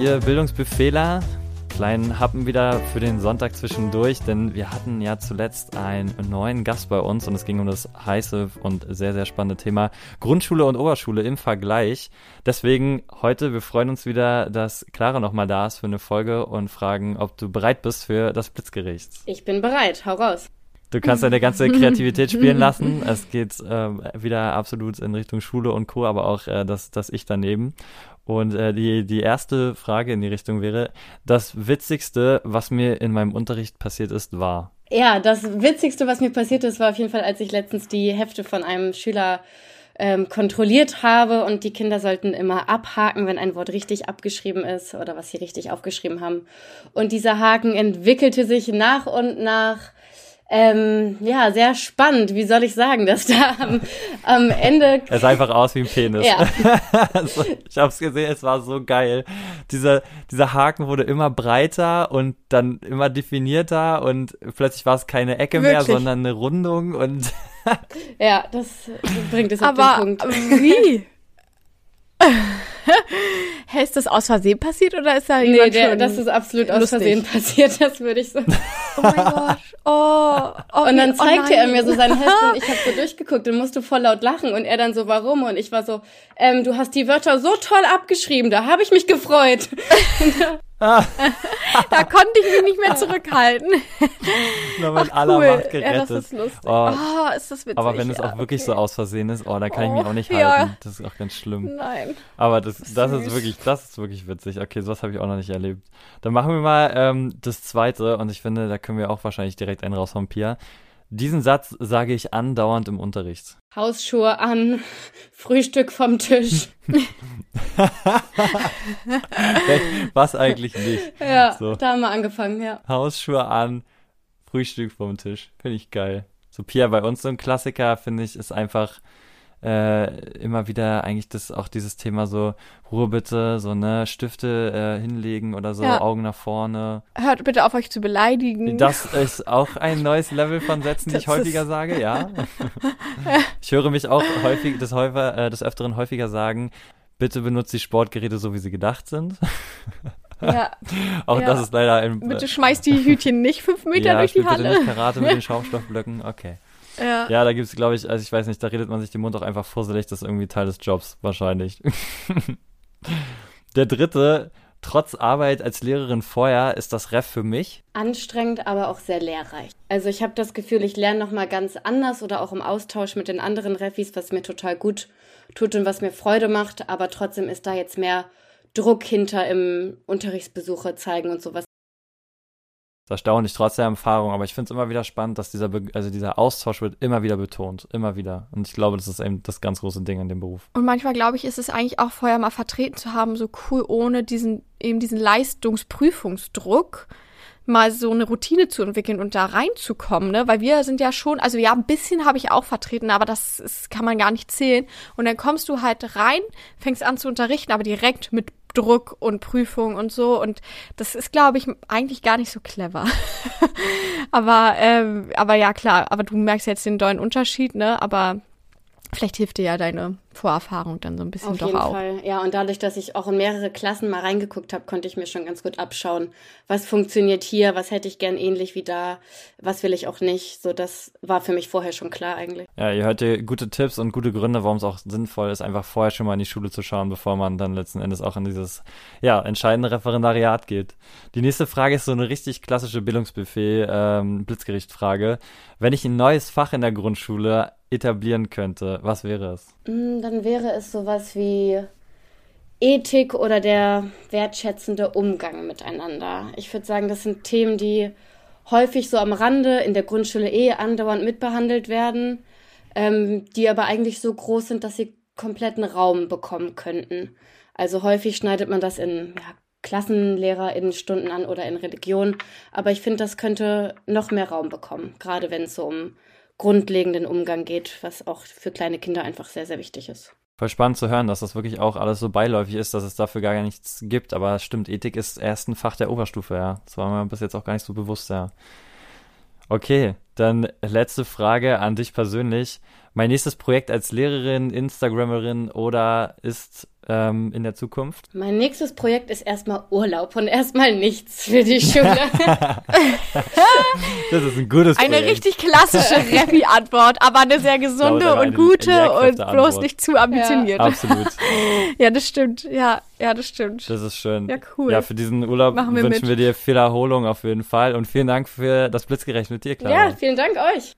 ihr Bildungsbefehler. Kleinen Happen wieder für den Sonntag zwischendurch, denn wir hatten ja zuletzt einen neuen Gast bei uns und es ging um das heiße und sehr, sehr spannende Thema Grundschule und Oberschule im Vergleich. Deswegen heute, wir freuen uns wieder, dass Clara nochmal da ist für eine Folge und fragen, ob du bereit bist für das Blitzgericht. Ich bin bereit, hau raus. Du kannst deine ganze Kreativität spielen lassen. Es geht äh, wieder absolut in Richtung Schule und Co., aber auch äh, das, das Ich daneben. Und äh, die, die erste Frage in die Richtung wäre, das Witzigste, was mir in meinem Unterricht passiert ist, war. Ja, das Witzigste, was mir passiert ist, war auf jeden Fall, als ich letztens die Hefte von einem Schüler ähm, kontrolliert habe und die Kinder sollten immer abhaken, wenn ein Wort richtig abgeschrieben ist oder was sie richtig aufgeschrieben haben. Und dieser Haken entwickelte sich nach und nach ähm, ja, sehr spannend. Wie soll ich sagen, dass da am, am Ende. Es sah einfach aus wie ein Penis. Ja. also, ich hab's gesehen, es war so geil. Dieser, dieser Haken wurde immer breiter und dann immer definierter und plötzlich war es keine Ecke Wirklich? mehr, sondern eine Rundung und. ja, das bringt es auf Aber den Punkt. Wie? Hä, ist das aus Versehen passiert oder ist da jemand nee, der, das ist absolut lustig. aus Versehen passiert, das würde ich sagen. Oh mein Gott. Oh, oh und dann zeigte oh er mir so sein Heft und ich habe so durchgeguckt und musste voll laut lachen und er dann so, warum? Und ich war so, ähm, du hast die Wörter so toll abgeschrieben, da habe ich mich gefreut. Ah. da konnte ich mich nicht mehr zurückhalten. Nur mit Ach, aller cool. Macht gerettet. Ja, das ist lustig. Oh, oh ist das witzig. Aber wenn es auch ja, wirklich okay. so aus Versehen ist, oh, da kann oh, ich mich auch nicht ja. halten. Das ist auch ganz schlimm. Nein. Aber das, das ist wirklich, das ist wirklich witzig. Okay, sowas habe ich auch noch nicht erlebt. Dann machen wir mal ähm, das zweite und ich finde, da können wir auch wahrscheinlich direkt einen raushauen, Pia. Diesen Satz sage ich andauernd im Unterricht. Hausschuhe an, Frühstück vom Tisch. Was eigentlich nicht. Ja, so. da haben wir angefangen, ja. Hausschuhe an, Frühstück vom Tisch. Finde ich geil. So Pia, bei uns so ein Klassiker, finde ich, ist einfach äh, immer wieder eigentlich das auch dieses Thema so Ruhe bitte, so ne Stifte äh, hinlegen oder so, ja. Augen nach vorne. Hört bitte auf euch zu beleidigen. Das ist auch ein neues Level von Sätzen, die ich häufiger sage, ja. ich höre mich auch häufig des, häufiger, äh, des öfteren häufiger sagen, bitte benutzt die Sportgeräte so, wie sie gedacht sind. Ja. Auch ja. das ist leider ein. Bitte schmeißt die Hütchen nicht fünf Meter ja, durch die Halle. Bitte nicht Karate mit den Schaumstoffblöcken. Okay. Ja, ja da gibt es, glaube ich, also ich weiß nicht, da redet man sich den Mund auch einfach fusselig, das ist irgendwie Teil des Jobs, wahrscheinlich. Der dritte, trotz Arbeit als Lehrerin vorher, ist das Ref für mich. Anstrengend, aber auch sehr lehrreich. Also ich habe das Gefühl, ich lerne nochmal ganz anders oder auch im Austausch mit den anderen Refis, was mir total gut tut und was mir Freude macht, aber trotzdem ist da jetzt mehr Druck hinter im Unterrichtsbesuche zeigen und sowas ist erstaunlich, trotz der Erfahrung, aber ich finde es immer wieder spannend, dass dieser, Be also dieser Austausch wird immer wieder betont, immer wieder. Und ich glaube, das ist eben das ganz große Ding in dem Beruf. Und manchmal, glaube ich, ist es eigentlich auch vorher mal vertreten zu haben, so cool, ohne diesen, eben diesen Leistungsprüfungsdruck mal so eine Routine zu entwickeln und da reinzukommen, ne? Weil wir sind ja schon, also ja, ein bisschen habe ich auch vertreten, aber das ist, kann man gar nicht zählen. Und dann kommst du halt rein, fängst an zu unterrichten, aber direkt mit Druck und Prüfung und so. Und das ist, glaube ich, eigentlich gar nicht so clever. aber, ähm, aber ja, klar, aber du merkst jetzt den dollen Unterschied, ne? Aber vielleicht hilft dir ja deine Vorerfahrung dann so ein bisschen Auf doch jeden auch. Fall. Ja, und dadurch, dass ich auch in mehrere Klassen mal reingeguckt habe, konnte ich mir schon ganz gut abschauen, was funktioniert hier, was hätte ich gern ähnlich wie da, was will ich auch nicht. So, das war für mich vorher schon klar eigentlich. Ja, ihr hört hier gute Tipps und gute Gründe, warum es auch sinnvoll ist, einfach vorher schon mal in die Schule zu schauen, bevor man dann letzten Endes auch in dieses, ja, entscheidende Referendariat geht. Die nächste Frage ist so eine richtig klassische Bildungsbuffet, ähm, Blitzgerichtfrage. Wenn ich ein neues Fach in der Grundschule etablieren könnte, was wäre es? Mm, dann wäre es sowas wie Ethik oder der wertschätzende Umgang miteinander. Ich würde sagen, das sind Themen, die häufig so am Rande in der Grundschule eh andauernd mitbehandelt werden, ähm, die aber eigentlich so groß sind, dass sie kompletten Raum bekommen könnten. Also häufig schneidet man das in ja, KlassenlehrerInnen-Stunden an oder in Religion, aber ich finde, das könnte noch mehr Raum bekommen, gerade wenn es so um grundlegenden Umgang geht, was auch für kleine Kinder einfach sehr, sehr wichtig ist. Voll spannend zu hören, dass das wirklich auch alles so beiläufig ist, dass es dafür gar nichts gibt. Aber stimmt, Ethik ist erst ein Fach der Oberstufe, ja. Das war mir bis jetzt auch gar nicht so bewusst, ja. Okay, dann letzte Frage an dich persönlich. Mein nächstes Projekt als Lehrerin, Instagramerin oder ist ähm, in der Zukunft? Mein nächstes Projekt ist erstmal Urlaub und erstmal nichts für die Schule. das ist ein gutes Eine Projekt. richtig klassische Rappi-Antwort, aber eine sehr gesunde Laut und eine gute und bloß nicht zu ambitioniert. Ja. Absolut. das stimmt. Ja, ja, das stimmt. Das ist schön. Ja, cool. Ja, für diesen Urlaub Machen wir wünschen mit. wir dir viel Erholung auf jeden Fall und vielen Dank für das Blitzgerechnet mit dir, Clara. ja, vielen Dank euch.